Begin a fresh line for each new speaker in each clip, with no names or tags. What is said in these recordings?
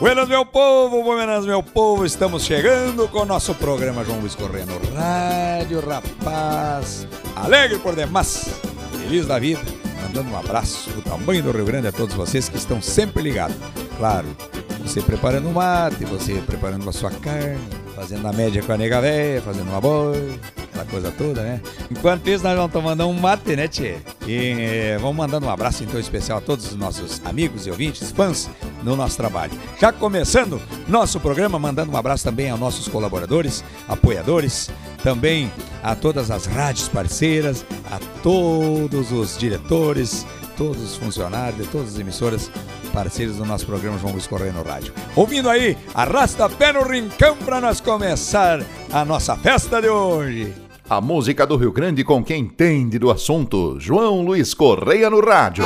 Buenas, meu povo, buenas, meu povo. Estamos chegando com o nosso programa João Luiz Correia no rádio, rapaz. Alegre por demais, feliz da vida. Mandando um abraço do tamanho do Rio Grande a todos vocês que estão sempre ligados. Claro, você preparando um mate, você preparando a sua carne, fazendo a média com a nega véia, fazendo uma boi, aquela coisa toda, né? Enquanto isso, nós vamos tomando um mate, né, tchê? E eh, vamos mandando um abraço então especial a todos os nossos amigos e ouvintes, fãs no nosso trabalho. Já começando nosso programa, mandando um abraço também aos nossos colaboradores, apoiadores, também a todas as rádios parceiras, a todos os diretores, todos os funcionários, todas as emissoras parceiros do nosso programa João Luiz Correia no Rádio. Ouvindo aí, arrasta pé no rincão para nós começar a nossa festa de hoje.
A música do Rio Grande com quem entende do assunto. João Luiz Correia no rádio.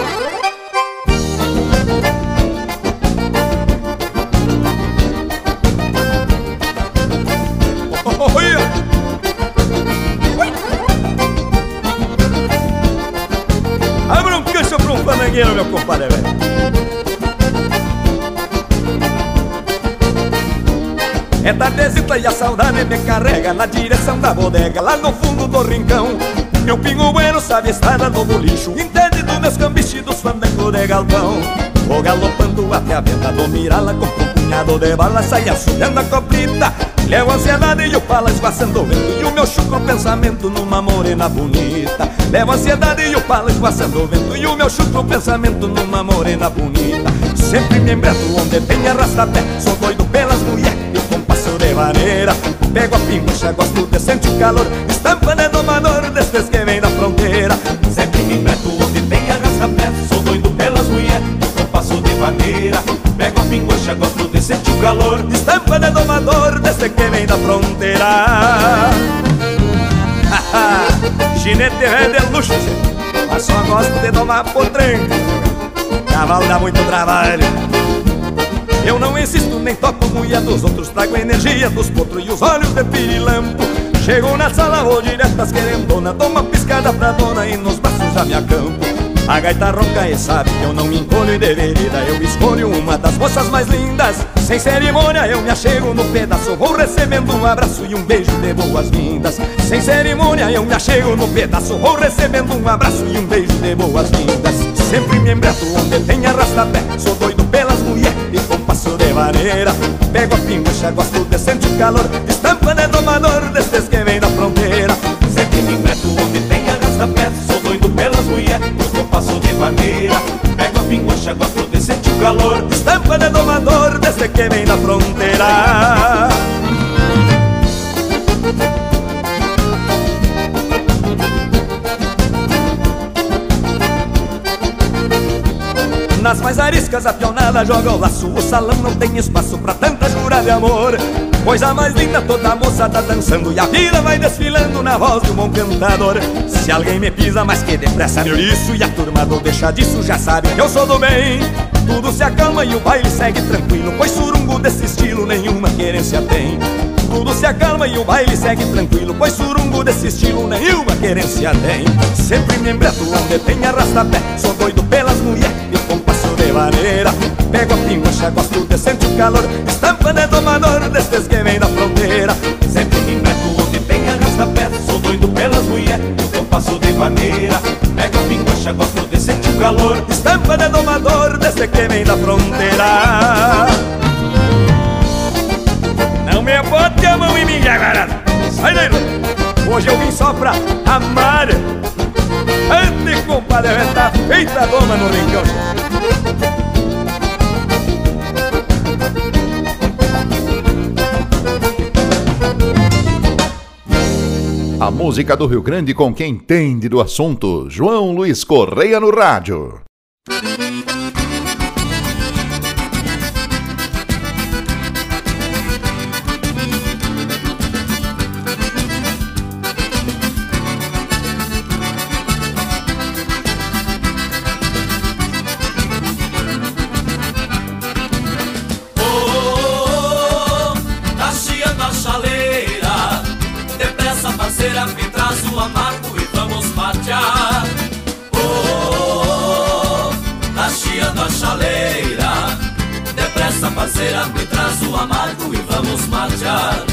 É tardezita e a saudade me carrega na direção da bodega, lá no fundo do rincão. Meu pingo bueno sabe estar no lixo, entende dos meus cambiches dos fandangos de galpão. Vou galopando até a venda do Mirala, com um punhado de bala, sai assobiando a coplita. Levo ansiedade e o pala esguaçando o vento, e o meu chucro pensamento numa morena bonita. Levo ansiedade e o pala esguaçando o vento, e o meu chucro pensamento numa morena bonita. Sempre me embreto onde tem arrasta-pé, sou doido maneira. Pego a pincha, gosto de sentir o calor, estampa de domador destes que vem da fronteira. Sempre me embreto onde tem arrasta-pé, sou doido pelas mulheres e compasso de maneira. Pego a pincha, gosto de sentir o calor, estampa de domador deste que vem da fronteira. Chinete é de luxo, mas só gosto de domar trem. Cavalo dá muito trabalho. Eu não insisto nem toco mulher dos outros Trago energia dos potros e os olhos de pirilampo. Chego na sala, vou diretas querendona Dou uma piscada pra dona e nos braços já me acampo. A gaita ronca e sabe que eu não me encolho e de vereda Eu escolho uma das moças mais lindas. Sem cerimônia eu me achego no pedaço Vou recebendo um abraço e um beijo de boas-vindas. Sem cerimônia eu me achego no pedaço Vou recebendo um abraço e um beijo de boas-vindas. Sempre me embreto onde tem arrasta-pé Sou doido pelas mulheres compasso de maneira. Pego a pincha, gosto de sentir o calor. Estampa de domador destes que vem da fronteira. Sempre me embreto onde tem arrasta-pé Sou doido pelas mulheres e compasso de maneira. Pego a pincha, gosto de sentir o calor. Estampa de domador desde que vem da fronteira Ariscas a pionada joga o laço. O salão não tem espaço pra tanta jura de amor. Coisa mais linda, toda moça tá dançando E a vida vai desfilando na voz de um bom cantador. Se alguém me pisa mais que depressa meu isso E a turma do deixa disso já sabe que eu sou do bem. Tudo se acalma e o baile segue tranquilo Pois surungo desse estilo nenhuma querência tem. Tudo se acalma e o baile segue tranquilo Pois surungo desse estilo nenhuma querência tem. Sempre me embreto onde tem arrasta-pé Sou doido pelas mulheres maneira. Pego a pincha, gosto de sentir o calor. Estampa de domador destes que vem da fronteira. Sempre me embreto onde tem arrasta-pé Sou doido pelas mulheres e compasso de maneira. Pego a pincha, gosto de sentir o calor. Estampa de domador desde que vem da fronteira. Não me bote a mão em mim, jagarada Sai daí, Hoje eu vim só pra amar. Ande, compadre, tá feita doma no rincão
A música do Rio Grande com quem entende do assunto. João Luiz Correia no rádio.
Parceira, me traz o amargo e vamos matear.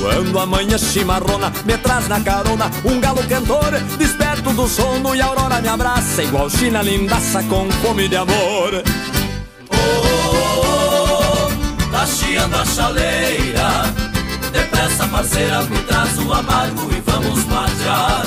Quando a manhã chimarrona me traz na carona um galo cantor, desperto do sono e a aurora me abraça, igual China lindaça com fome de amor.
Oh, oh, oh tá chiando a chaleira. Depressa, parceira, me traz o amargo e vamos matear.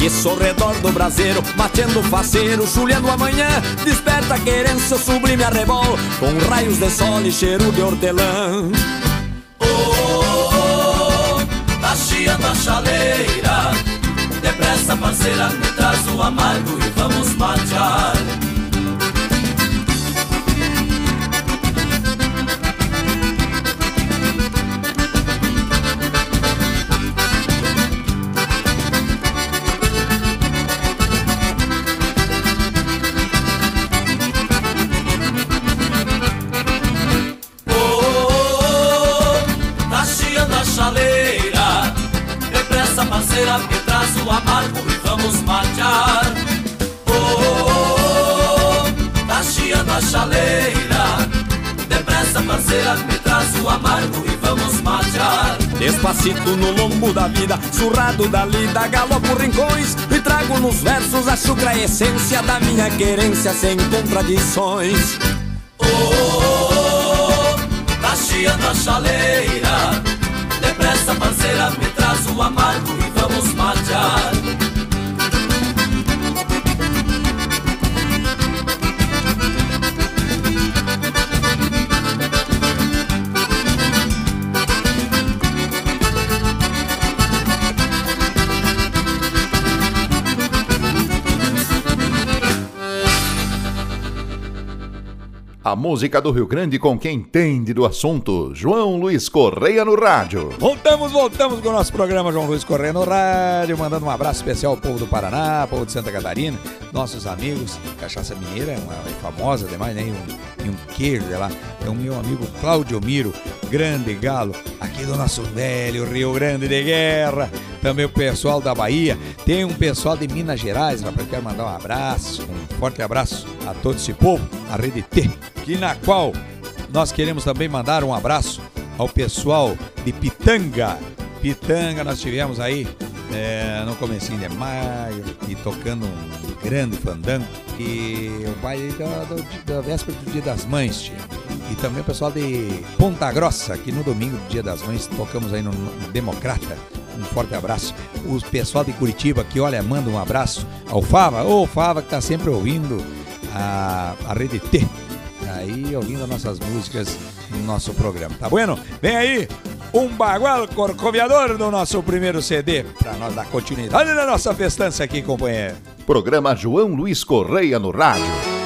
Isso ao redor do braseiro, matando faceiro, chulhando amanhã Desperta querência, sublime arrebol Com raios de sol e cheiro de hortelã.
Oh, oh, oh tá chiando a chaleira. Depressa parceira, me traz o amargo e vamos matear
Despacito no lombo da vida, surrado da lida, galopo rincões. E trago nos versos a chucra essência da minha querência sem contradições.
Oh, oh, oh tá chiando a chaleira. Depressa parceira, me traz o amargo e vamos matear
A música do Rio Grande com quem entende do assunto. João Luiz Correia no rádio.
Voltamos, voltamos com o nosso programa João Luiz Correia no rádio, mandando um abraço especial ao povo do Paraná, povo de Santa Catarina, nossos amigos. Cachaça Mineira é uma é famosa demais, né? E um, e um queijo. É o meu amigo Cláudio Miro, grande galo, aqui do nosso velho Rio Grande de Guerra. Também o pessoal da Bahia. Tem um pessoal de Minas Gerais, rapaz. Quero mandar um abraço, um forte abraço a todo esse povo, a Rede T e na qual nós queremos também mandar um abraço ao pessoal de Pitanga. Pitanga, nós tivemos aí é, no comecinho de maio e tocando um grande fandango e o baile da, da, véspera do Dia das Mães, tia. E também o pessoal de Ponta Grossa, que no domingo do Dia das Mães tocamos aí no, Democrata. Um forte abraço. O pessoal de Curitiba que, olha, manda um abraço ao Fava. Ô, Fava que tá sempre ouvindo a, a Rede T aí ouvindo nossas músicas no nosso programa. Tá bueno? Vem aí um bagual corcoviador do nosso primeiro CD para nós dar continuidade na nossa festança aqui, companheiro.
Programa João Luiz Correia no rádio.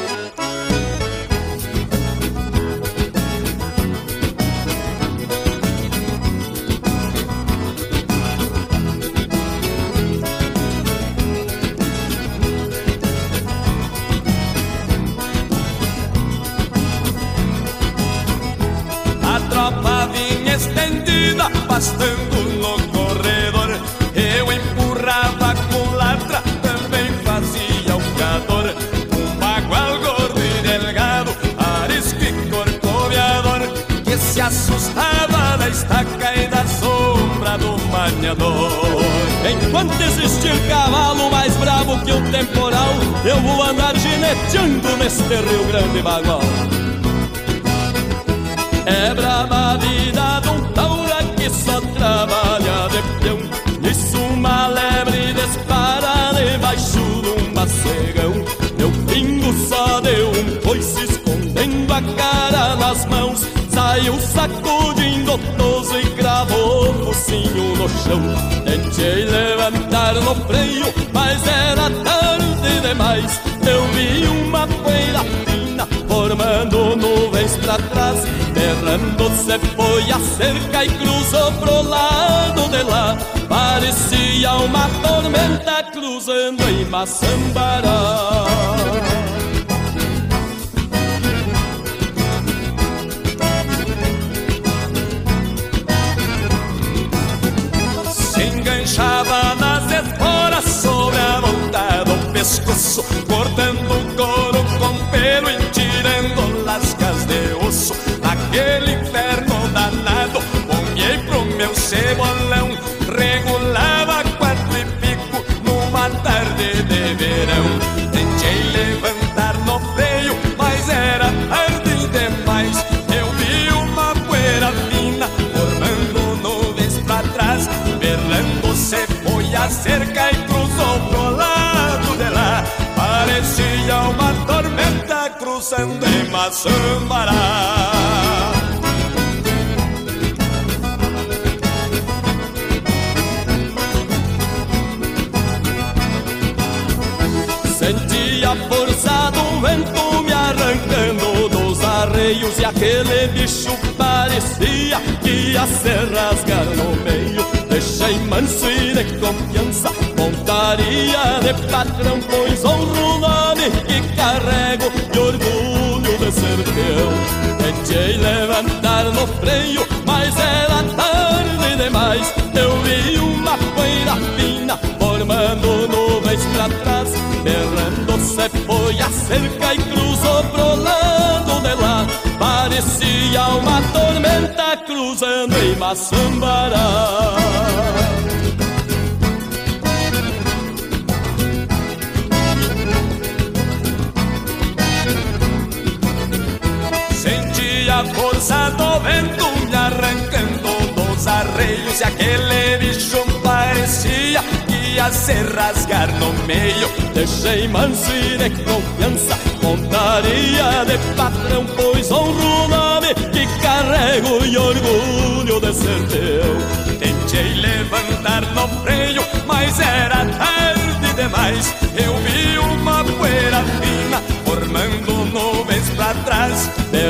Errando se foi a cerca e cruzou pro lado de lá. Parecia uma tormenta cruzando em Maçambará. Se enganchava nas esporas sobre a volta do pescoço, cortando o couro cruzando em Maçambará. Senti a força do vento me arrancando dos arreios E aquele bicho parecia que ia se rasgar no meio Deixei manso e de confiança Montaria de patrão Pois honro o nome que carrego Tentei levantar no freio Mas era tarde demais. Eu vi uma poeira fina Formando nuvens pra trás. Berrando se foi a cerca e cruzou pro lado de lá. Parecia uma tormenta cruzando em Maçambará a força do vento me arrancando dos arreios E aquele bicho parecia que ia se rasgar no meio. Deixei manso e de confiança Montaria de patrão Pois honro o nome que carrego E orgulho de ser teu. Tentei levantar no freio Mas era tarde demais. Eu vi uma poeira fina Formando pra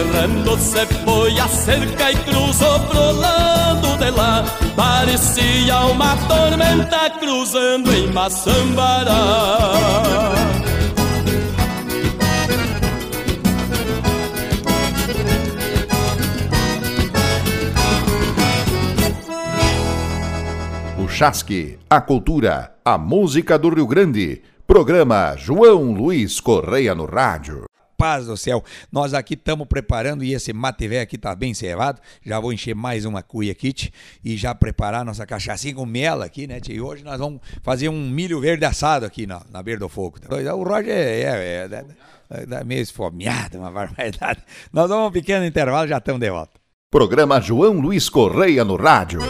trás Berrando se foi a cerca e cruzou pro lado de lá Parecia uma tormenta cruzando em Maçambará
O Chasque, a cultura, a música do Rio Grande. Programa João Luiz Correia no rádio.
Paz do céu, nós aqui estamos preparando e esse velho aqui tá bem cevado. Já vou encher mais uma cuia kit e já preparar nossa cachaçinha com mela aqui, né? tia? E hoje nós vamos fazer um milho verde assado aqui na, na beira do fogo. O Roger é, é, é, é meio esfomeado, uma barbaridade. Nós vamos um pequeno intervalo, já estamos de volta.
Programa João Luiz Correia no rádio.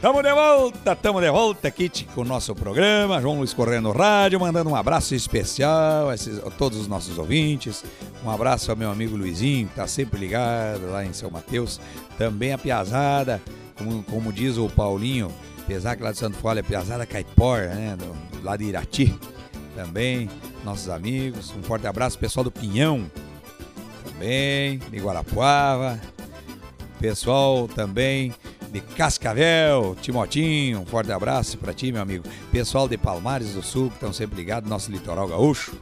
Tamo de volta, tamo de volta aqui com o nosso programa, João Luiz Correia no Rádio, mandando um abraço especial a, esses, a todos os nossos ouvintes. Um abraço ao meu amigo Luizinho, que tá sempre ligado lá em São Mateus. Também a Piazada, como, como diz o Paulinho, apesar que lá de Santo Folha é Piazada Caipora, né? Do, lá de Irati. Também, nossos amigos. Um forte abraço, pessoal do Pinhão. Também, de Guarapuava. Pessoal também de Cascavel, Timotinho, um forte abraço para ti, meu amigo. Pessoal de Palmares do Sul, que estão sempre ligados, nosso litoral gaúcho.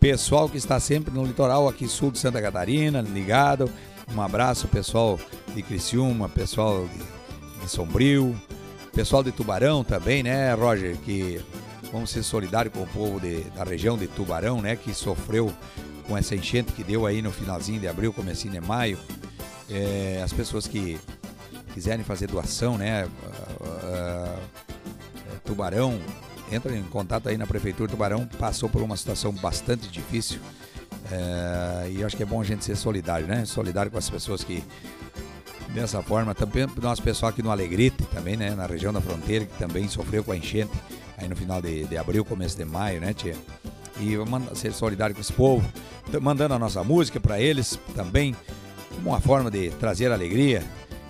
Pessoal que está sempre no litoral aqui sul de Santa Catarina, ligado. Um abraço, pessoal de Criciúma, pessoal de, de Sombrio, pessoal de Tubarão também, né, Roger? Que vamos ser solidários com o povo de, da região de Tubarão, né? Que sofreu com essa enchente que deu aí no finalzinho de abril, comecinho de maio. É, as pessoas que quiserem fazer doação, né? Uh, Tubarão, entra em contato aí na Prefeitura. Tubarão passou por uma situação bastante difícil. Uh, e acho que é bom a gente ser solidário, né? Solidário com as pessoas que dessa forma. Também nosso pessoal aqui no Alegrete, também, né? Na região da fronteira, que também sofreu com a enchente aí no final de, de abril, começo de maio, né, tia? E vamos ser solidário com esse povo, mandando a nossa música para eles também como uma forma de trazer alegria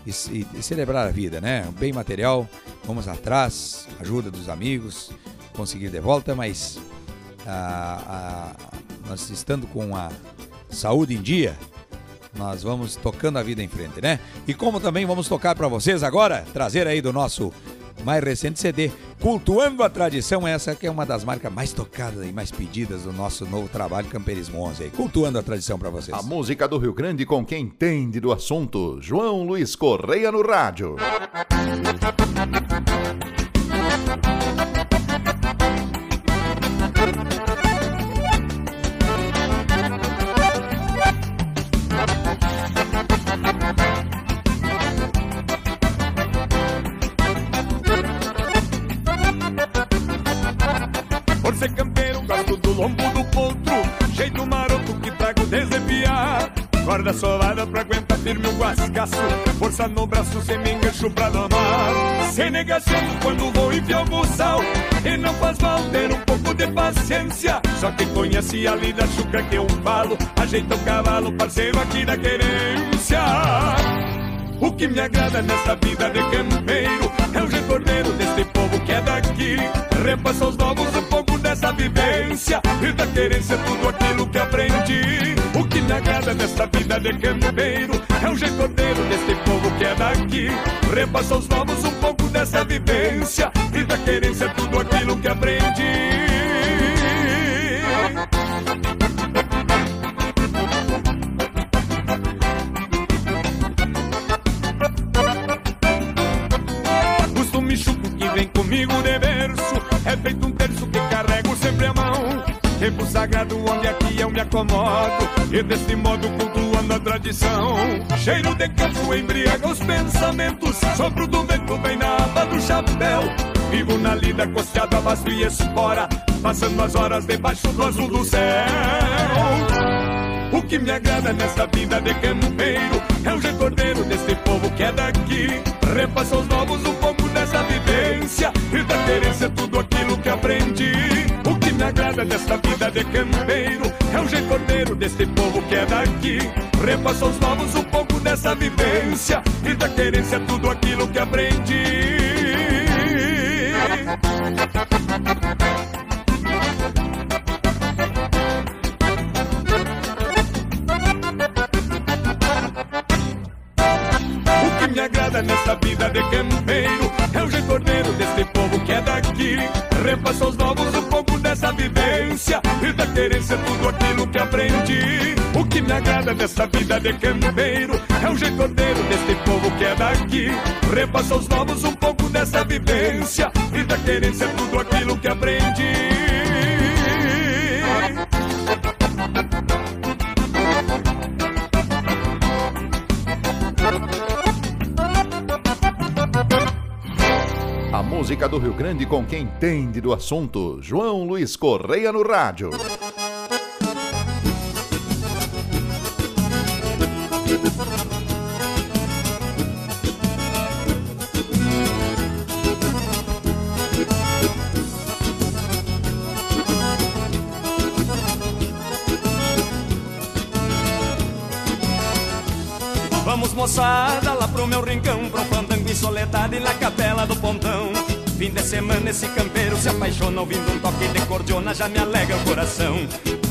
e, e- celebrar a vida, né? Bem material, vamos atrás, ajuda dos amigos, conseguir de volta, mas ah, ah, nós estando com a saúde em dia, nós vamos tocando a vida em frente, né? E como também vamos tocar para vocês agora, trazer aí do nosso mais recente CD, Cultuando a Tradição, essa que é uma das marcas mais tocadas e mais pedidas do nosso novo trabalho Camperismo 11 aí. Cultuando a Tradição para vocês.
A música do Rio Grande com quem entende do assunto. João Luiz Correia no rádio.
Guarda sovada pra aguentar firme um guascaço Força no braço, sem me engancho pra domar Sem negação quando vou enfiar o buçal E não faz mal ter um pouco de paciência Só quem conhece a lida chucra que eu falo Ajeita o cavalo, parceiro aqui da querência o que me agrada nesta vida de campeiro é o recordeiro deste povo que é daqui. Repassa aos novos um pouco dessa vivência e da querência tudo aquilo que aprendi. O agrada nesta vida de campeiro é o recordeiro deste povo que é daqui. Repassa aos novos um pouco dessa vivência e da querência tudo aquilo que aprendi. Costume chuco que vem comigo de berço É feito um terço que carrego sempre a mão Tempo sagrado onde aqui acomodo E desse modo cultuando a tradição Cheiro de campo embriaga os pensamentos Sopro do vento bem na aba do chapéu Vivo na lida costeado a vasto e espora Passando as horas debaixo do azul do céu o que me agrada nesta vida de campeiro é o recordeiro deste povo que é daqui. Repassa aos novos um pouco dessa vivência e da querência tudo aquilo que aprendi. O que me agrada nesta vida de campeiro Repassa aos novos um pouco dessa vivência e da querência tudo aquilo que aprendi. O que me agrada nesta vida de campeiro é o recordeiro deste povo que é daqui. Repassa aos novos um pouco dessa vivência e da querência tudo aquilo que aprendi. Que me agrada nesta vida de campeiro é o recordeiro deste povo que é daqui. Repassa aos novos um pouco dessa vivência e da querência tudo aquilo que aprendi.
A música do Rio Grande com quem entende do assunto. João Luiz Correia no rádio.
Moçada lá pro meu rincão um fandango em soledade na capela do pontão. Fim de semana esse campeiro se apaixona Ouvindo um toque de cordiona já me alegra o coração.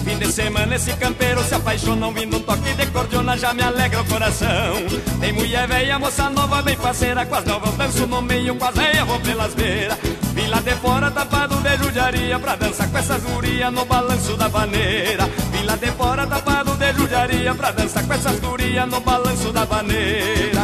Fim de semana esse campeiro se apaixona Ouvindo um toque de cordiona já me alegra o coração. Tem mulher velha, moça nova, bem parceira Com as novas danço no meio, com as velhas vou pelas beiras. Vim lá de fora tapado de judiaria Pra dançar com essas gurias no balanço da vaneira lá de fora tapado de judiaria Pra dançar com essas gurias no balanço da vaneira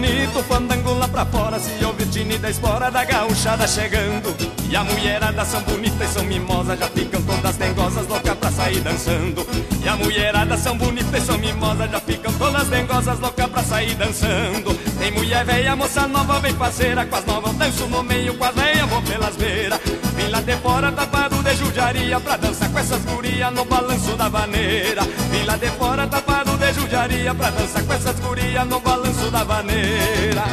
bonito fandango lá pra fora Se ouve o tine da espora da gauchada chegando. E a mulherada são bonitas e são mimosas Já ficam todas dengosas, loucas pra sair dançando. E a mulherada são bonitas e são mimosas Já ficam todas dengosas, loucas pra sair dançando. Tem mulher velha, moça nova, bem parceira Com as novas danço no meio, com as velhas vou pelas beiras lá de fora tapado de judiaria Pra dançar com essas gurias no balanço da vaneira Vim lá de fora tapado de judiaria Pra dançar com essas gurias no balanço da vaneira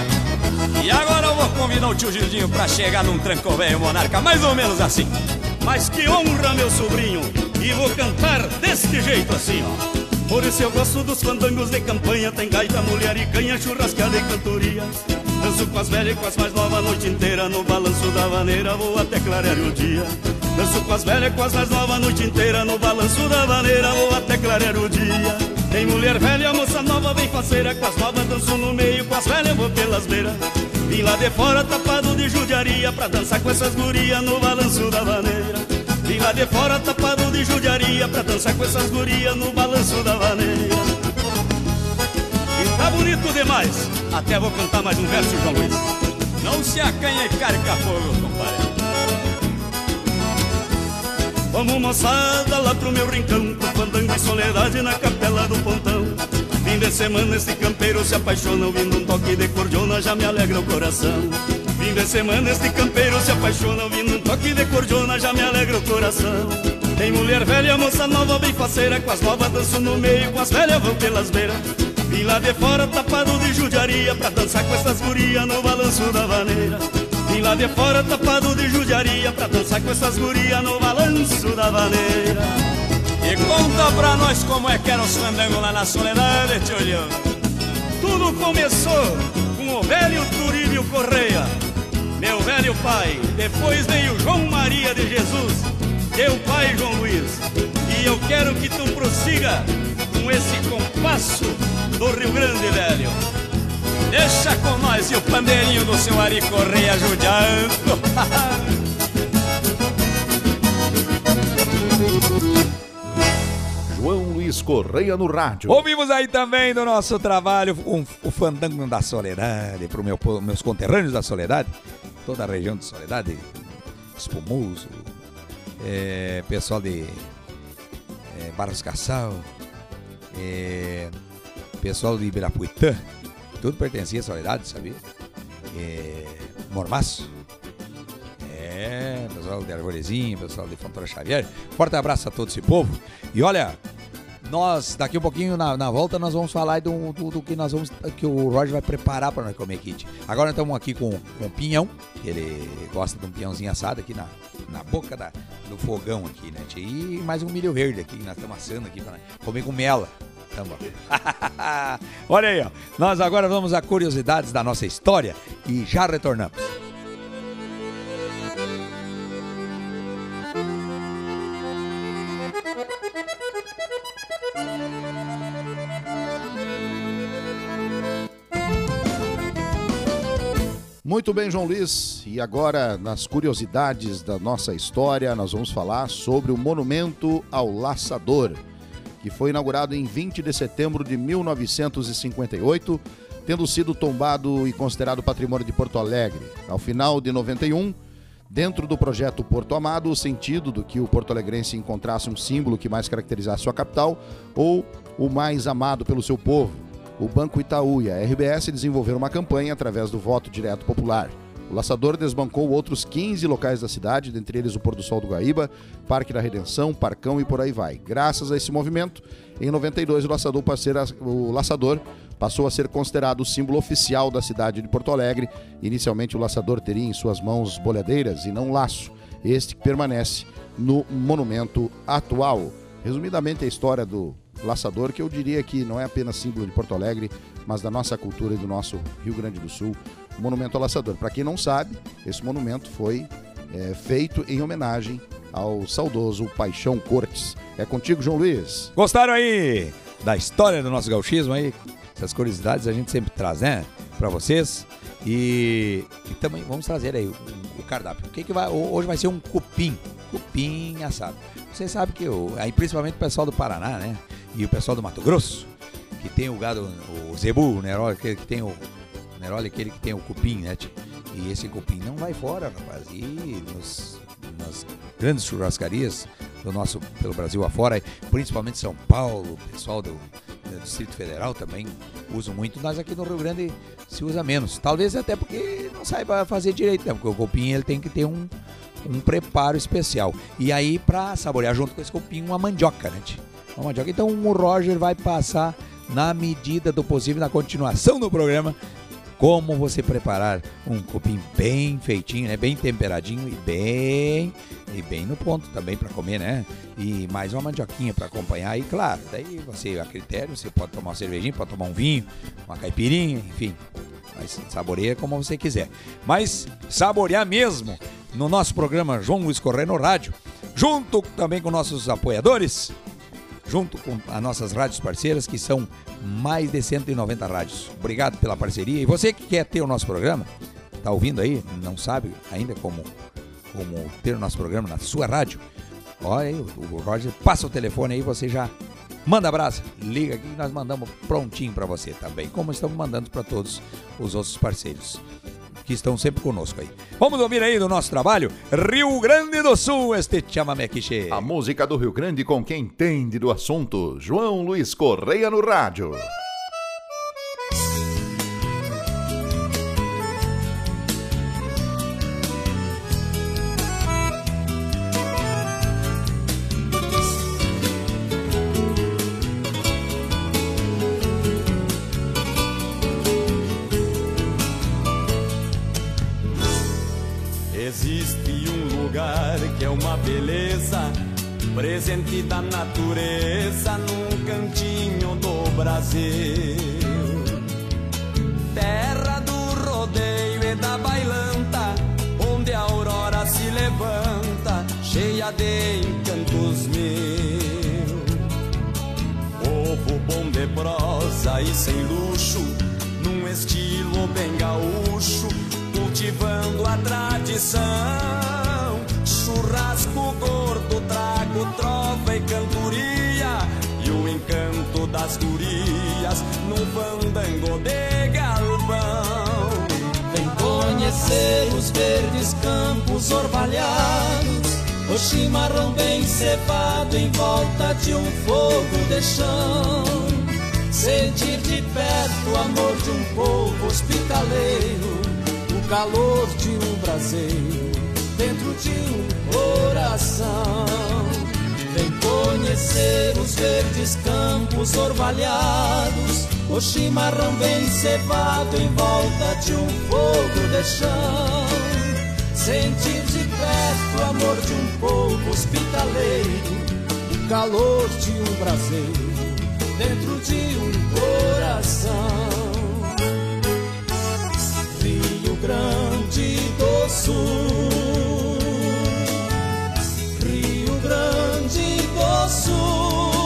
E agora eu vou convidar o tio Gildinho pra chegar num tranco velho monarca, mais ou menos assim.
Mas que honra, meu sobrinho, e vou cantar deste jeito assim, ó. Por isso eu gosto dos fandangos de campanha Tem gaita, mulher e canha, churrascada e cantoria Danço com as velhas e com as mais novas a noite inteira No balanço da vaneira vou até clarear o dia. Danço com as velhas e com as mais novas a noite inteira No balanço da vaneira vou até clarear o dia. Tem mulher velha, moça nova, bem faceira Com as novas danço no meio, com as velhas vou pelas beiras. Vim lá de fora tapado de judiaria Pra dançar com essas gurias no balanço da vaneira. Vim lá de fora tapado de judiaria Pra dançar com essas gurias no balanço da vaneira bonito demais. Até vou cantar mais um verso, João Luiz.
Não se acanha e carca fogo, compadre.
Vamos moçada lá pro meu rincão Pro fandango e soledade na capela do pontão. Fim de semana esse campeiro se apaixona Ouvindo um toque de cordiona já me alegra o coração. Fim de semana este campeiro se apaixona Ouvindo um toque de cordiona já me alegra o coração. Tem mulher velha, moça nova, bem faceira Com as novas danço no meio, com as velhas vão pelas beiras Vim lá de fora tapado de judiaria Pra dançar com essas gurias no balanço da vaneira Vim lá de fora tapado de judiaria Pra dançar com essas gurias no balanço da vaneira
E conta pra nós como é que eram os fandangos lá na soledade, tio Leão
Tudo começou com o velho Turíbio Correia meu velho pai. Depois veio João Maria de Jesus, teu pai João Luiz. E eu quero que tu prossiga com esse compasso do Rio Grande, velho.
Deixa com nós e o pandeirinho do seu Ari Correia ajudando.
João Luiz Correia no rádio.
Ouvimos aí também do nosso trabalho um, o Fandango da Soledade, para meu, meus conterrâneos da Soledade, toda a região de Soledade, Espumoso, é, pessoal de é, Barros Cassal, é, pessoal de Ibirapuitã, tudo pertencia à Soledade, sabia? É, Mormaço, é, pessoal de Arvorezinho, pessoal de Fontoura Xavier. Forte abraço a todo esse povo. E olha, nós, daqui um pouquinho na, na volta, nós vamos falar do, do, do, que nós vamos. que o Roger vai preparar para nós comer kit. Agora estamos aqui com, com pinhão, que ele gosta de um pinhãozinho assado aqui na, na boca da, do fogão aqui, né? E mais um milho verde aqui, que nós estamos assando aqui para comer com mela. Tamo. Olha aí, ó. Nós agora vamos a curiosidades da nossa história e já retornamos.
Muito bem, João Luiz. E agora, nas curiosidades da nossa história, nós vamos falar sobre o Monumento ao Laçador, que foi inaugurado em 20 de setembro de 1958, tendo sido tombado e considerado patrimônio de Porto Alegre. Ao final de 91, dentro do projeto Porto Amado, o sentido do que o porto-alegrense encontrasse um símbolo que mais caracterizasse sua capital ou o mais amado pelo seu povo o Banco Itaú e a RBS desenvolveram uma campanha através do voto direto popular. O laçador desbancou outros 15 locais da cidade, dentre eles o Pôr do Sol do Guaíba, Parque da Redenção, Parcão e por aí vai. Graças a esse movimento, em 92 o laçador, o laçador passou a ser considerado o símbolo oficial da cidade de Porto Alegre. Inicialmente o laçador teria em suas mãos bolhadeiras e não laço, este que permanece no monumento atual. Resumidamente a história do laçador, que eu diria que não é apenas símbolo de Porto Alegre, mas da nossa cultura e do nosso Rio Grande do Sul, Monumento ao Laçador. Para quem não sabe, esse monumento foi é, feito em homenagem ao saudoso Paixão Cortes. É contigo, João Luiz.
Gostaram aí da história do nosso gauchismo aí? Essas curiosidades a gente sempre traz, né? Para vocês. E, e, também vamos trazer aí o, o cardápio. O que, que vai. Hoje vai ser um cupim. Cupim assado. Você sabe que o, aí principalmente o pessoal do Paraná, né? e o pessoal do Mato Grosso, que tem o gado, o zebu, aquele que tem o, o Neroli, aquele que tem o cupim, né? E esse cupim não vai fora, rapaz. E nos, nas grandes churrascarias do nosso, pelo Brasil afora, principalmente São Paulo, pessoal do, do Distrito Federal também usam muito. Nós aqui no Rio Grande se usa menos. Talvez até porque não saiba fazer direito, né? Porque o cupim ele tem que ter um, um preparo especial. E aí, para saborear junto com esse cupim, uma mandioca, né? uma mandioca. Então o Roger vai passar na medida do possível, na continuação do programa, como você preparar um cupim bem feitinho, né? Bem temperadinho e bem e bem no ponto também para comer, né? E mais uma mandioquinha para acompanhar. E claro, daí você a critério, você pode tomar uma cervejinha, pode tomar um vinho, uma caipirinha, enfim. Mas saboreia como você quiser. Mas saborear mesmo no nosso programa João Correia no rádio, junto também com nossos apoiadores, junto com as nossas rádios parceiras, que são mais de 190 rádios. Obrigado pela parceria. E você que quer ter o nosso programa, tá ouvindo aí, não sabe ainda como, como ter o nosso programa na sua rádio, olha aí, o Roger passa o telefone aí, você já manda abraço, liga aqui nós mandamos prontinho para você também, como estamos mandando para todos os outros parceiros que estão sempre conosco aí. Vamos ouvir aí do nosso trabalho, Rio Grande do Sul, este chamamé quiche.
A música do Rio Grande com quem entende do assunto, João Luiz Correia no rádio.
Presente da natureza num cantinho do Brasil. Terra do rodeio e da bailanta, onde a aurora se levanta, cheia de encantos mil. Povo bom de prosa e sem luxo, num estilo bem gaúcho, cultivando a tradição. Churrasco gordo, das gurias num fandango de galpão.
Vem conhecer os verdes campos orvalhados, o chimarrão bem cevado em volta de um fogo de chão. Sentir de perto o amor de um povo hospitaleiro, o calor de um braseiro dentro de um coração. Vem conhecer os verdes campos orvalhados, o chimarrão bem cevado em volta de um fogo de chão. Sentir de perto o amor de um povo hospitaleiro, o calor de um braseiro dentro de um coração. Rio Grande do Sul, Grande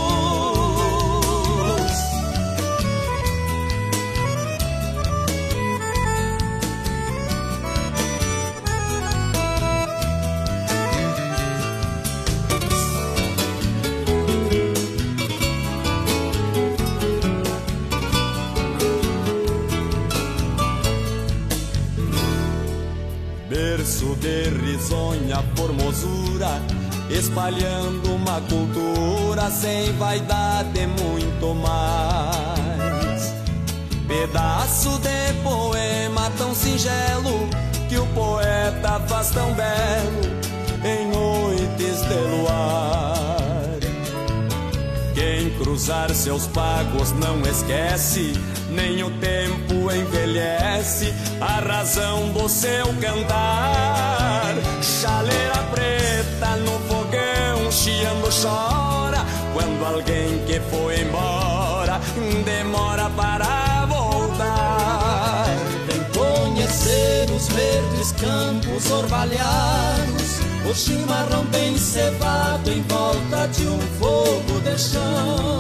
sem vaidade muito mais. Pedaço de poema tão singelo que o poeta faz tão belo em noites de luar. Quem cruzar seus pagos não esquece, nem o tempo envelhece a razão do seu cantar. Chaleira preta no fogão, chiando chora quando alguém que foi embora demora para voltar.
Vem conhecer os verdes campos orvalhados, o chimarrão bem cevado em volta de um fogo de chão.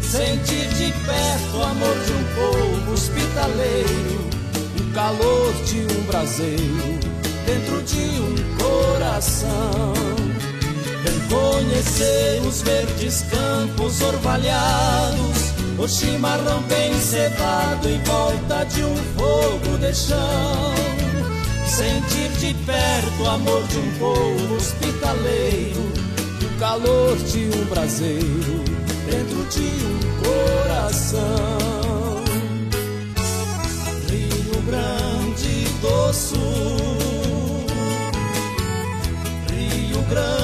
Sentir de perto o amor de um povo hospitaleiro, o calor de um braseiro dentro de um coração. Conhecer os verdes campos orvalhados, o chimarrão bem cevado em volta de um fogo de chão. Sentir de perto o amor de um povo hospitaleiro, o calor de um braseiro dentro de um coração. Rio Grande do Sul, Rio Grande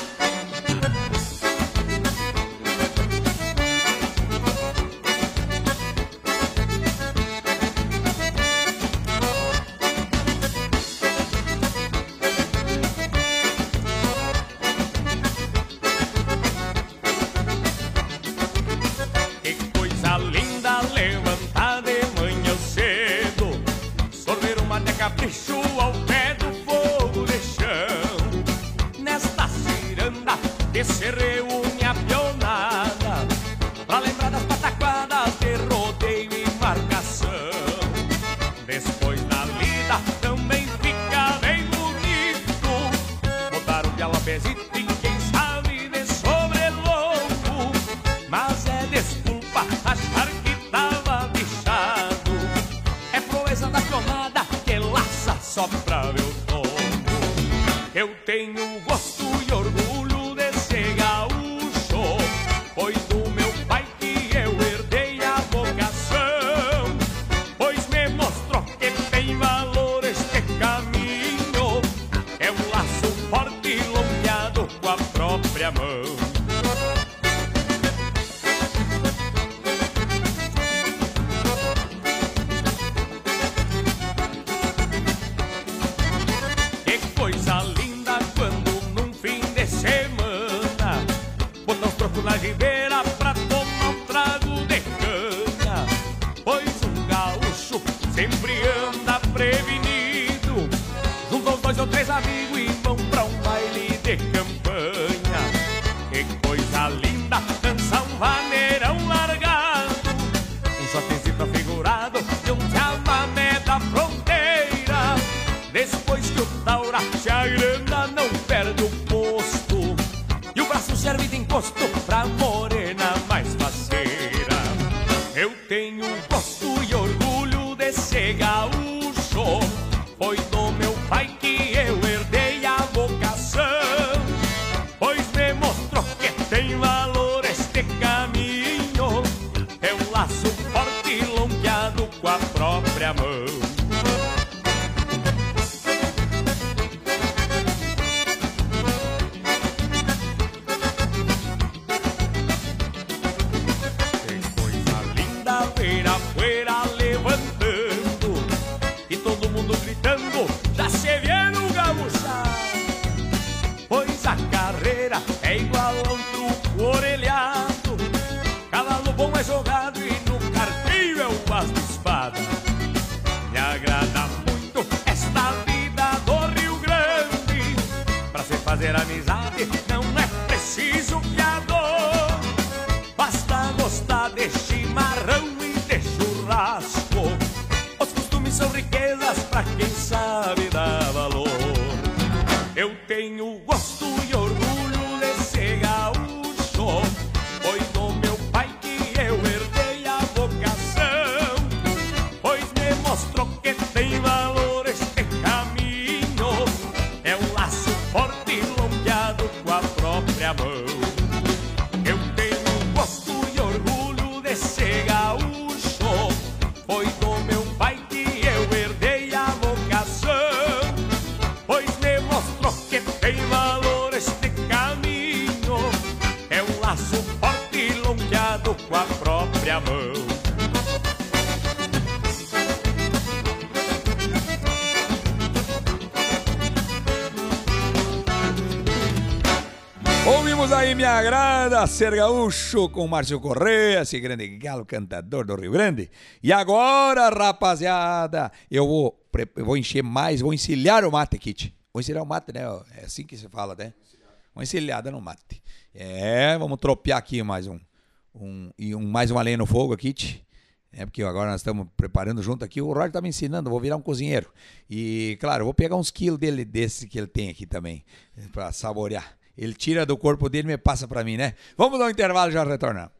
Ser Gaúcho com
Márcio Correia, esse grande galo cantador do Rio Grande. E agora, rapaziada, eu vou, vou encher mais, vou encilhar o mate, Kit. Vou encilhar o mate, né? É assim que se fala, né? Uma encilhada no mate. É, vamos tropear aqui mais um, um e um, mais uma lenha no fogo, Kit. É porque agora nós estamos preparando junto aqui. O Roger tá me ensinando, vou virar um cozinheiro. E, claro, vou pegar uns quilos dele, desse que ele tem aqui também, para saborear. Ele tira do corpo dele e me passa para mim, né? Vamos dar um intervalo e já retornamos.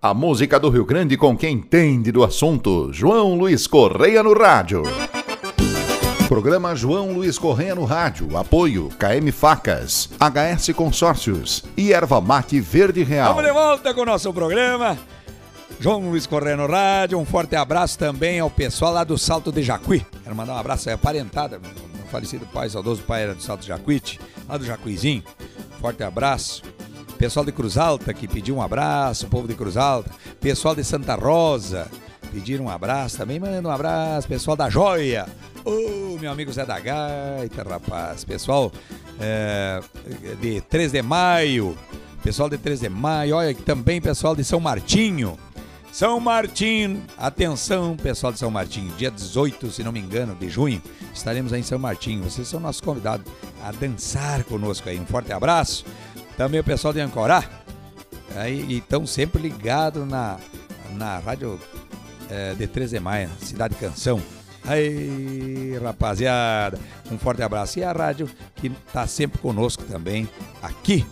A música do Rio Grande com quem entende do assunto. João Luiz Correia no rádio. Programa João Luiz Correia no rádio. Apoio KM Facas, HS Consórcios e Erva Mate Verde Real.
Vamos de volta com o nosso programa. João Luiz Correia no rádio. Um forte abraço também ao pessoal lá do Salto de Jacuí. Quero mandar um abraço aí, aparentada, meu falecido pai, saudoso pai era do Salto Jacuite, lá do Jacuizinho. Forte abraço. Pessoal de Cruz Alta que pediu um abraço, o povo de Cruz Alta. Pessoal de Santa Rosa pediram um abraço também. Manda um abraço. Pessoal da Joia. Ô, meu amigo Zé da Gaita, rapaz. Pessoal é, de 3 de maio. Pessoal de 3 de maio. Olha também pessoal de São Martinho. São Martinho, atenção pessoal de São Martinho, dia 18, se não me engano, de junho, estaremos aí em São Martinho. Vocês são nossos convidados a dançar conosco aí. Um forte abraço. Também o pessoal de Ancorá, aí estão sempre ligados na, na rádio é, de 13 de maio, Cidade Canção. Aí, rapaziada, um forte abraço. E a rádio que está sempre conosco também, aqui,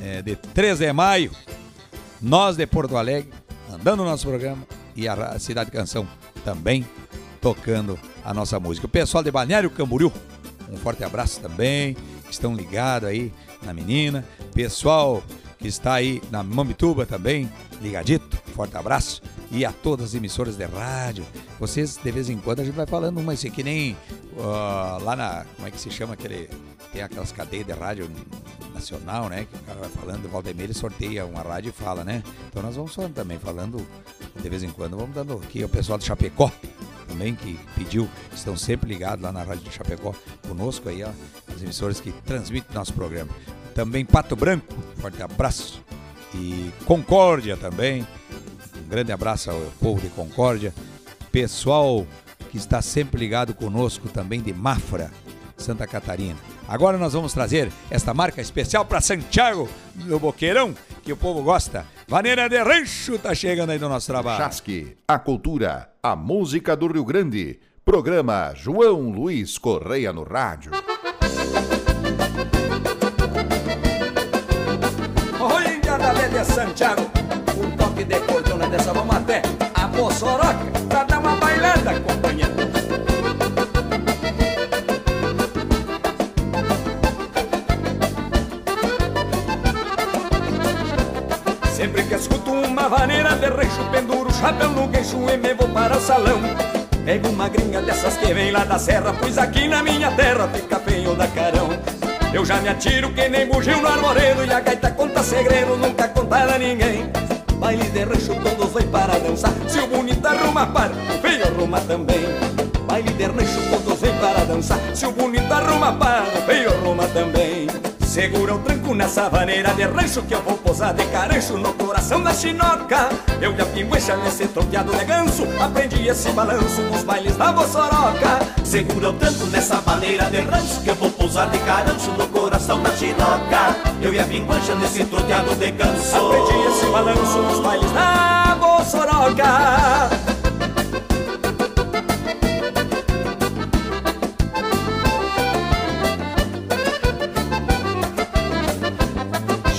é, de 13 de maio, nós de Porto Alegre, mandando o nosso programa e a Cidade Canção também tocando a nossa música. O pessoal de Balneário Camboriú, um forte abraço também, estão ligados aí na menina. Pessoal que está aí na Mambituba também, ligadito, forte abraço. E a todas as emissoras de rádio. Vocês, de vez em quando, a gente vai falando uma, isso aqui nem uh, lá na. Como é que se chama aquele. Tem aquelas cadeias de rádio nacional, né? Que o cara vai falando, o Valdemir ele sorteia uma rádio e fala, né? Então nós vamos falando também, falando de vez em quando, vamos dando aqui o pessoal de Chapecó também que pediu, estão sempre ligados lá na Rádio de Chapecó conosco aí, ó, as emissoras que transmitem nosso programa. Também Pato Branco, forte abraço. E Concórdia também, um grande abraço ao povo de Concórdia. Pessoal que está sempre ligado conosco também de Mafra, Santa Catarina. Agora nós vamos trazer esta marca especial para Santiago do Boqueirão, que o povo gosta. Vaneira de Rancho tá chegando aí no nosso trabalho.
Chasque, a cultura, a música do Rio Grande. Programa João Luiz Correia no rádio.
Oi, Índia de Santiago, um toque de cordona dessa vamos até a Moçoroca, pra dar uma bailada, companheiro. Chapéu no queixo e me vou para o salão. Pego uma gringa dessas que vem lá da serra, pois aqui na minha terra fica feio da carão. Eu já me atiro que nem bugio no arvoredo e a gaita conta segredo, nunca contada a ninguém. Baile de rancho todos vêm para dançar, se o bonito arruma par, o feio arruma também. Baile de rancho todos vêm para dançar, se o bonito arruma par, o feio arruma também. Segura o tranco nessa vaneira de rancho que eu vou posar de carancho no coração da chinoca. Eu e a pinguecha nesse troteado de ganso, aprendi esse balanço nos bailes da Bossoroca.
Segura o tranco nessa maneira de rancho Que eu vou pousar de carancho no coração da chinoca Eu e a pinguancha nesse troteado de canso
Aprendi esse balanço nos bailes da Bossoroca.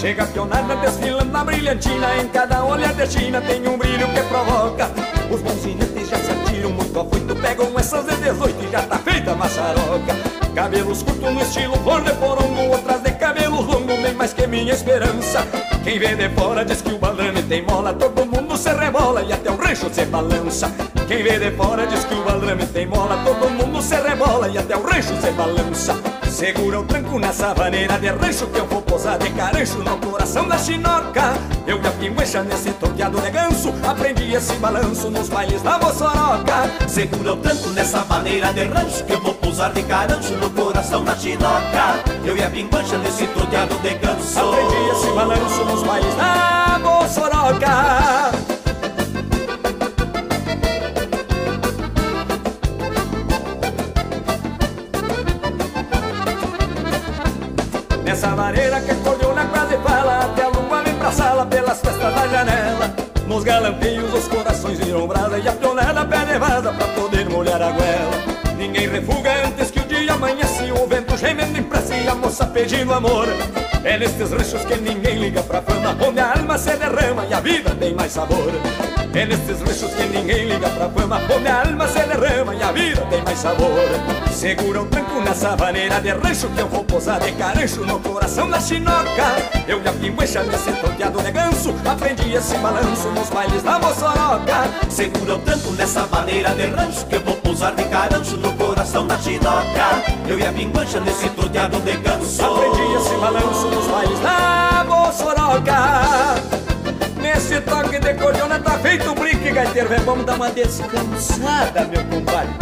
Chega pionada desfilando na brilhantina Em cada olhar de China tem um brilho que provoca. Os bons jinetes já se atiram muito afoito Pegam essas de 18 e já tá feita a maçaroca. Cabelos curtos no estilo flor de porongo Outras de cabelos longos, bem mais que minha esperança. Quem vê de fora diz que o balame tem mola Todo mundo se rebola e até o rancho se balança. Quem vê de fora diz que o balame tem mola Todo mundo se rebola e até o rancho se balança Segura o tranco nessa vaneira de rancho Que eu vou posar de carancho no coração da chinoca. Eu e a pinguecha nesse toqueado de ganso Aprendi esse balanço nos bailes da Bossoroca
Segura o tranco nessa maneira de rancho Que eu vou pousar de carancho no coração da chinoca. Eu e a pinguancha nesse troteado de canso
Aprendi esse balanço nos bailes da Bossoroca Vareira que acordeona quase fala Até a lua vem pra sala pelas festas da janela Nos galanteios os corações viram brasa E a pionada pede vaza pra poder molhar a goela Ninguém refuga antes que o dia amanhece O vento gemendo em prece e a moça pedindo amor. É nestes ranchos que ninguém liga pra fama, onde a alma se derrama e a vida tem mais sabor. É nestes ranchos que ninguém liga pra fama, onde a alma se derrama e a vida tem mais sabor. Segura o tranco nessa vaneira de rancho que eu vou posar de carancho no coração da chinoca. Eu e a pinguecha nesse tonteado de ganso, aprendi esse balanço nos bailes da moçoroca.
Segura o tranco nessa maneira de rancho Que eu vou pousar de carancho no coração da chinoca Eu e a pinguancha nesse troteado de ganso
Aprendi esse balanço nos bailes da moçoroca. Nesse toque de cordiona tá feito um brinque, gaiteiro. Vem, vamos dar uma descansada, meu compadre.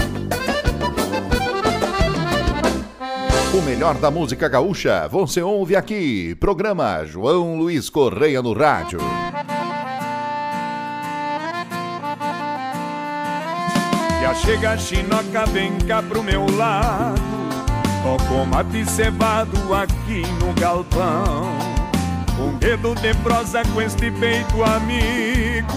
O melhor da música gaúcha você ouve aqui. Programa João Luiz Correia no Rádio.
Já chega a chinoca, vem cá pro meu lado Toco mate cevado aqui no galpão Um dedo de prosa com este peito amigo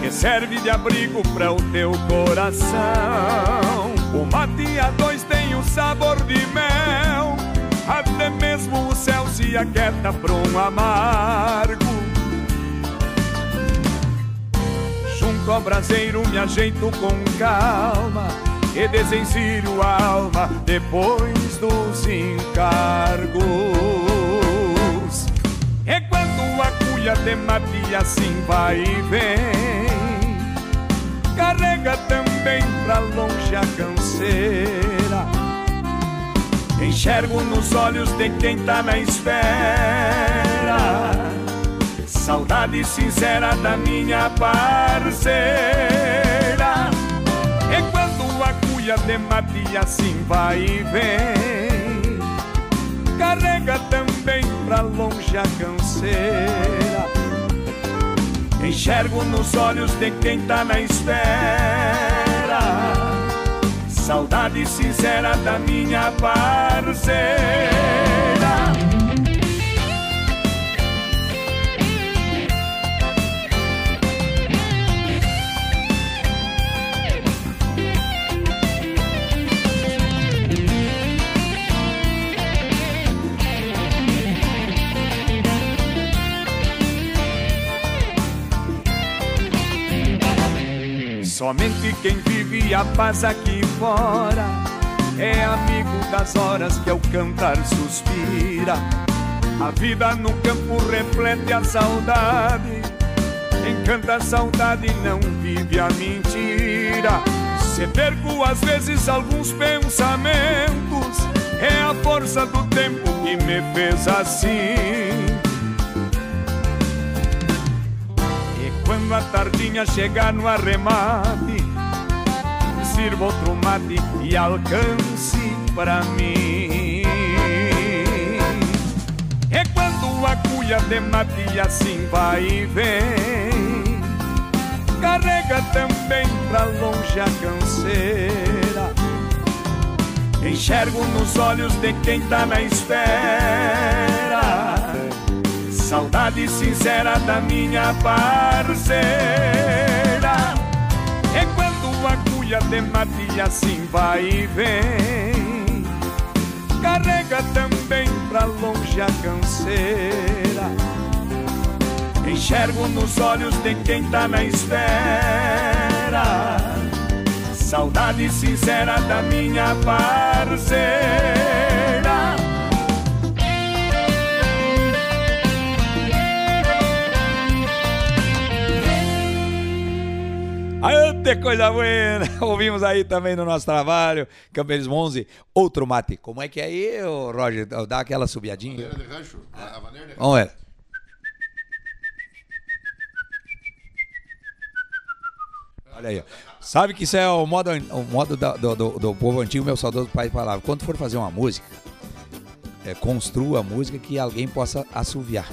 Que serve de abrigo para o teu coração. O mate a dois tem o sabor de mel Até mesmo o céu se aquieta pra um amargo. Junto ao braseiro me ajeito com calma E desencilho a alma depois dos encargos É quando a cuia de mate assim vai e vem. Carrega também pra longe a canseira. Enxergo nos olhos de quem tá na espera. Saudade sincera da minha parceira. É quando a cuia de mate assim vai e vem. Carrega também pra longe a canseira. Enxergo nos olhos de quem tá na espera. Saudade sincera da minha parceira Somente quem vive a paz aqui fora é amigo das horas que ao cantar suspira. A vida no campo reflete a saudade. Quem canta a saudade não vive a mentira. Se perco às vezes alguns pensamentos, é a força do tempo que me fez assim. Quando a tardinha chegar no arremate. Sirva outro mate e alcance pra mim É quando a cuia de mate assim vai e vem Carrega também pra longe a canseira Enxergo nos olhos de quem tá na espera Saudade sincera da minha parceira. É quando a cuia de mate assim vai e vem. Carrega também pra longe a canseira. Enxergo nos olhos de quem tá na espera. Saudade sincera da minha parceira Aê, coisa boa! Ouvimos aí também no nosso trabalho, Campeiros 11, outro mate. Como é que é aí, Roger? Dá aquela subiadinha.
Maneira de rancho. A de
Vamos ver. Olha aí. Sabe que isso é o modo, o modo da- do, do- do povo antigo, meu saudoso pai falava. Quando for fazer uma música, é, construa a música que alguém possa assoviar.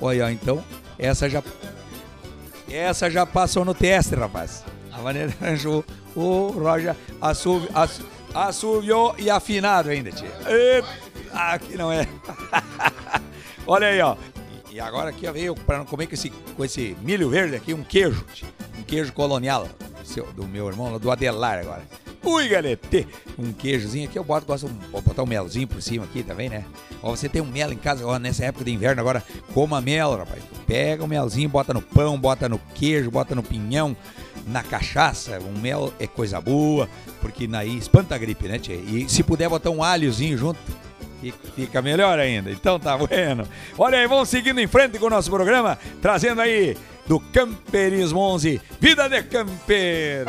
Olha, então, essa já essa já passou no teste, rapaz. A maneira arranjou o Roger assovi, ass, assoviou e afinado ainda, tia. Aqui não é. Olha aí, ó. E, agora aqui veio para comer com esse, com esse milho verde aqui, um queijo, tia. um queijo colonial seu- do meu irmão, do Adelar agora.
Ui, galete! Um queijozinho aqui, eu boto, gosto de botar um melzinho por cima aqui também, né? Ó, você tem um mel em casa, ó, nessa época de inverno agora, coma mel, rapaz. Pega o melzinho, bota no pão, bota no queijo, bota no pinhão, na cachaça. Um mel é coisa boa, porque naí espanta a gripe, né, tchê? E se puder botar um alhozinho junto, fica melhor ainda. Então tá bueno. Olha aí, vamos seguindo em frente com o nosso programa, trazendo aí do Camperismo 11, Vida de Camper.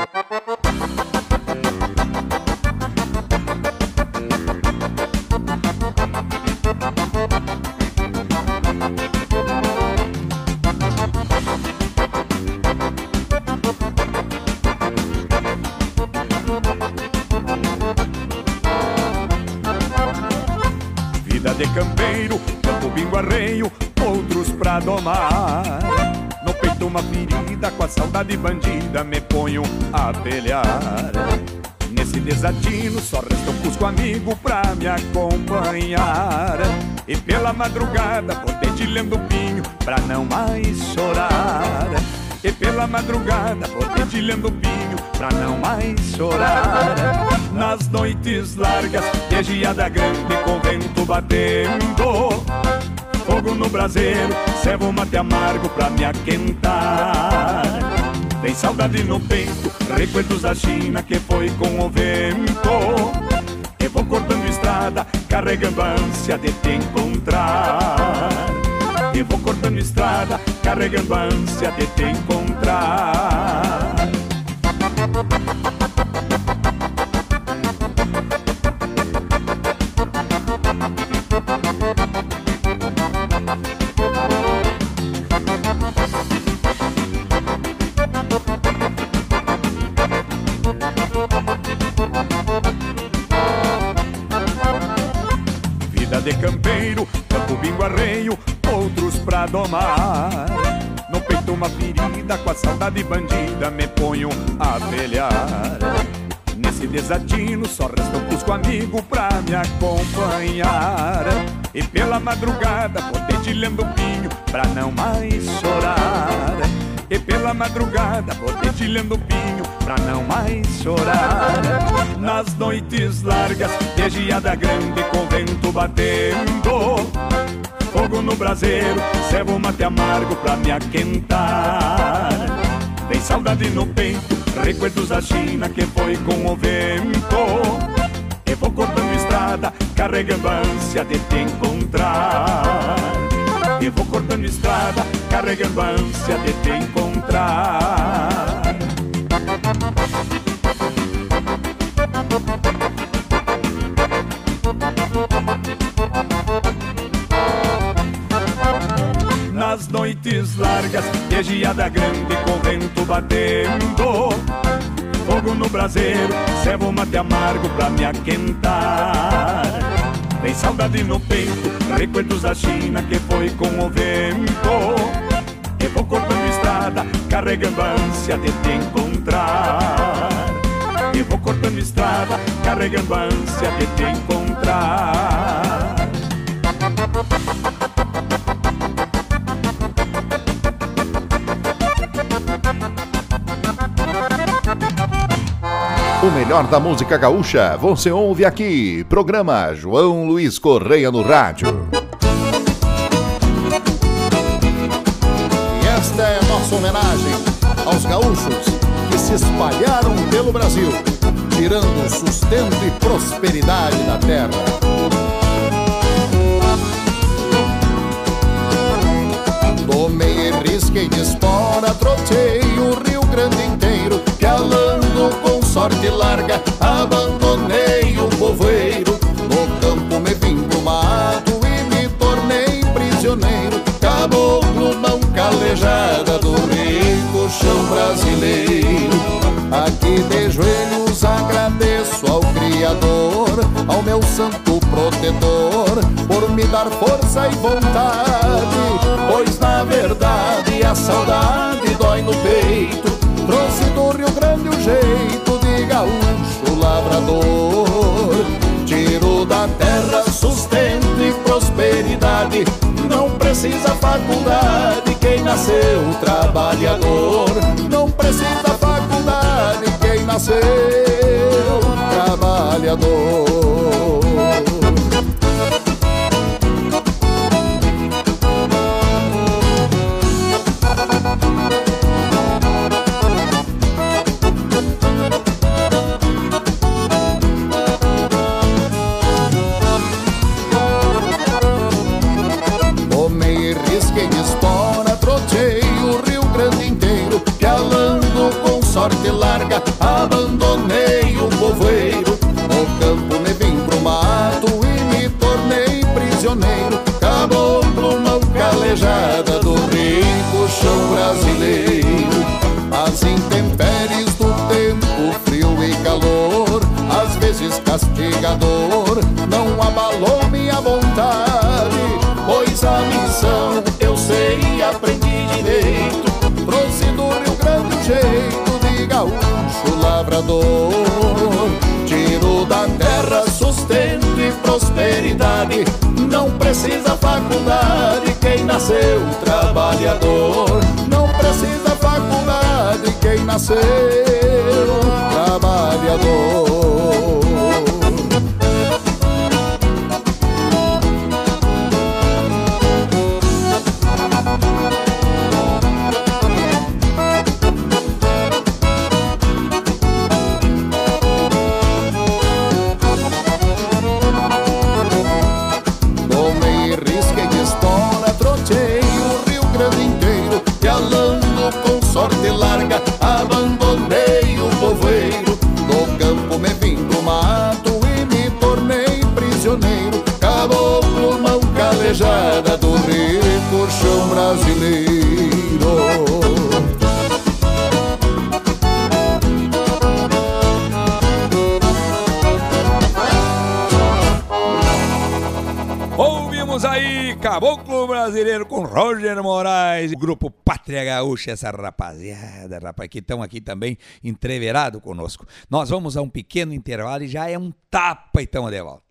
Vida de campeiro, campo bingo arreio, outros pra domar. No peito uma ferida, com a saudade bandida, me ponho a pelear. Nesse desatino só resta um cusco amigo pra me acompanhar. E pela madrugada vou dedilhando pinho pra não mais chorar. E pela madrugada vou dedilhando pinho pra não mais chorar. Nas noites largas, de geada grande com vento batendo. Fogo no braseiro, servo mate amargo pra me aquentar. Tem saudade no peito, recuerdos da China que foi com o vento. E vou cortando estrada, carregando a ânsia de te encontrar. E vou cortando estrada, carregando a ânsia de te encontrar. Domar. No peito uma ferida, com a saudade bandida, me ponho a pelear. Nesse desatino só resta um cusco amigo pra me acompanhar. E pela madrugada vou dedilhando pinho pra não mais chorar. E pela madrugada vou dedilhando pinho pra não mais chorar. Nas noites largas, de geada grande com vento batendo. No braseiro, servo mate amargo pra me aquentar. Tem saudade no peito, recuerdos da China que foi com o vento. E vou cortando estrada, carregando a ânsia de te encontrar. E vou cortando estrada, carregando a ânsia de te encontrar. Noites largas, de geada grande com vento batendo. Fogo no braseiro, servo mate amargo pra me aquentar. Tem saudade no peito, recuerdos da China que foi com o vento. E vou cortando estrada, carregando a ânsia de te encontrar. E vou cortando estrada, carregando a ânsia de te encontrar.
O melhor da música gaúcha você ouve aqui. Programa João Luiz Correia no Rádio.
E esta é nossa homenagem aos gaúchos que se espalharam pelo Brasil, tirando sustento e prosperidade da terra. Tomei risquei de espora, trotei o Rio Grande inteiro, sorte larga, abandonei o povoeiro. No campo me vim pro mato e me tornei prisioneiro, caboclo mão calejada do rico chão brasileiro. Aqui de joelhos agradeço ao Criador, ao meu santo protetor, por me dar força e vontade, pois na verdade a saudade dói no peito. Trouxe do Rio Grande o jeito precisa faculdade quem nasceu trabalhador. Não precisa faculdade quem nasceu trabalhador. Castigador, não abalou minha vontade, pois a missão eu sei e aprendi direito. Trouxe do Rio Grande o jeito de gaúcho lavrador. Tiro da terra sustento e prosperidade. Não precisa faculdade quem nasceu trabalhador. Não precisa faculdade quem nasceu
grupo Pátria Gaúcha, essa rapaziada, rapaz, que estão aqui também entreverado conosco. Nós vamos a um pequeno intervalo e já é um tapa e estamos de volta.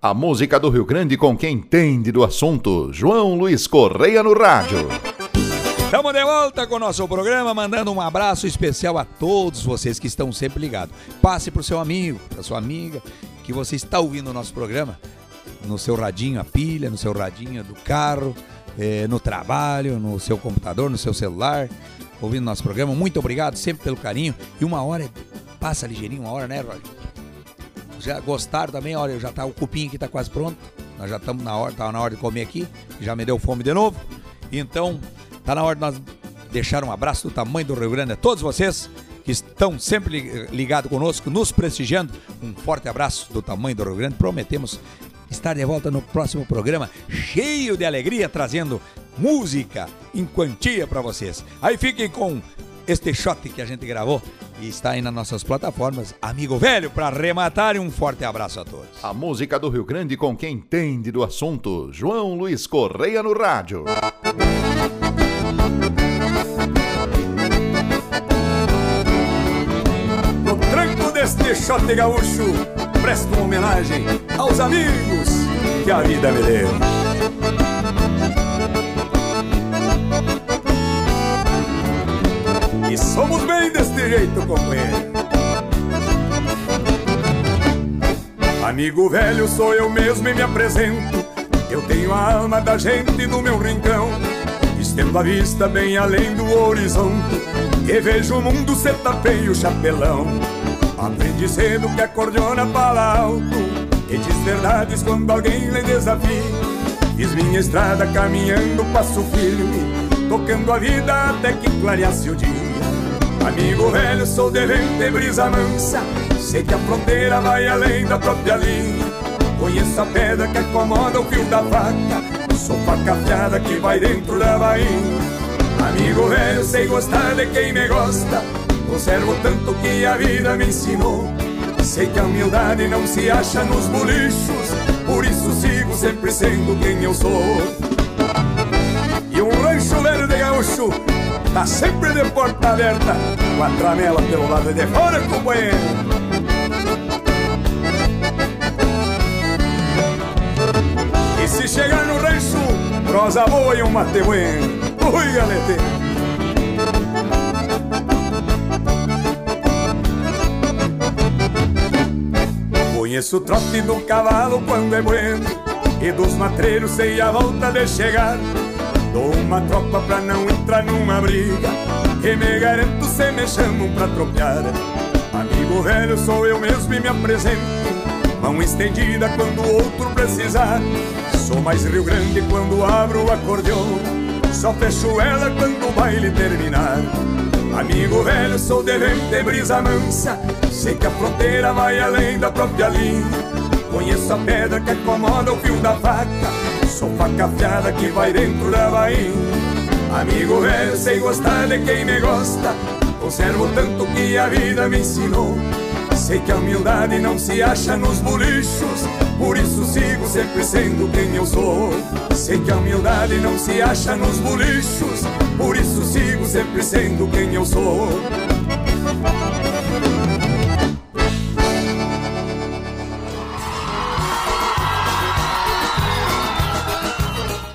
A música do Rio Grande com quem entende do assunto. João Luiz Correia no rádio.
Estamos de volta com o nosso programa, mandando um abraço especial a todos vocês que estão sempre ligados. Passe para o seu amigo, para sua amiga, que você está ouvindo o nosso programa no seu radinho a pilha, no seu radinho do carro, eh, no trabalho, no seu computador, no seu celular, ouvindo nosso programa. Muito obrigado sempre pelo carinho. E uma hora passa ligeirinho, uma hora, né, Roger? Já gostaram também? Olha, já tá o cupim aqui tá quase pronto. Nós já estamos na hora, tá na hora de comer aqui. Já me deu fome de novo. Então, tá na hora de nós deixar um abraço do tamanho do Rio Grande a todos vocês que estão sempre li- ligados conosco, nos prestigiando. Um forte abraço do tamanho do Rio Grande. Prometemos estar de volta no próximo programa, cheio de alegria, trazendo música em quantia para vocês. Aí fiquem com este shot que a gente gravou e está aí nas nossas plataformas. Amigo velho, para arrematar, e um forte abraço a todos.
A música do Rio Grande com quem entende do assunto. João Luiz Correia no rádio.
No tranco deste shot gaúcho, presto uma homenagem aos amigos que a vida me deu. E somos bem deste jeito, companheiro. Amigo velho, sou eu mesmo e me apresento. Eu tenho a alma da gente do meu rincão. Estendo a vista bem além do horizonte. E vejo o mundo se tapeia o chapelão. Aprendi cedo que a cordiona fala alto. E diz verdades quando alguém lhe desafia. Fiz minha estrada caminhando, passo firme. Tocando a vida até que clareasse o dia. Amigo velho, sou de vento e brisa mansa. Sei que a fronteira vai além da própria linha. Conheço a pedra que acomoda o fio da faca. Sou faca afiada que vai dentro da bainha. Amigo velho, sei gostar de quem me gosta. Conservo tanto que a vida me ensinou. Sei que a humildade não se acha nos bolichos. Por isso sigo sempre sendo quem eu sou. E um rancho velho de gaúcho tá sempre de porta aberta, com a tramela pelo lado de fora, companheiro. E se chegar no rancho, prosa boa e um mate bueno. Ui, galete! Conheço o trote do cavalo quando é bueno E dos matreiros sei a volta de chegar. Dou uma tropa pra não entrar numa briga E me garanto se me chamam pra tropear. Amigo velho sou eu mesmo e me apresento Mão estendida quando o outro precisar. Sou mais Rio Grande quando abro o acordeão Só fecho ela quando o baile terminar Amigo velho, sou de vento e brisa mansa. Sei que a fronteira vai além da própria linha. Conheço a pedra que acomoda o fio da faca. Sou faca afiada que vai dentro da bainha. Amigo velho, sei gostar de quem me gosta. Conservo tanto que a vida me ensinou Sei que a humildade não se acha nos bolichos Por isso sigo sempre sendo quem eu sou. Sei que a humildade não se acha nos bolichos Por isso sigo sempre sendo quem eu sou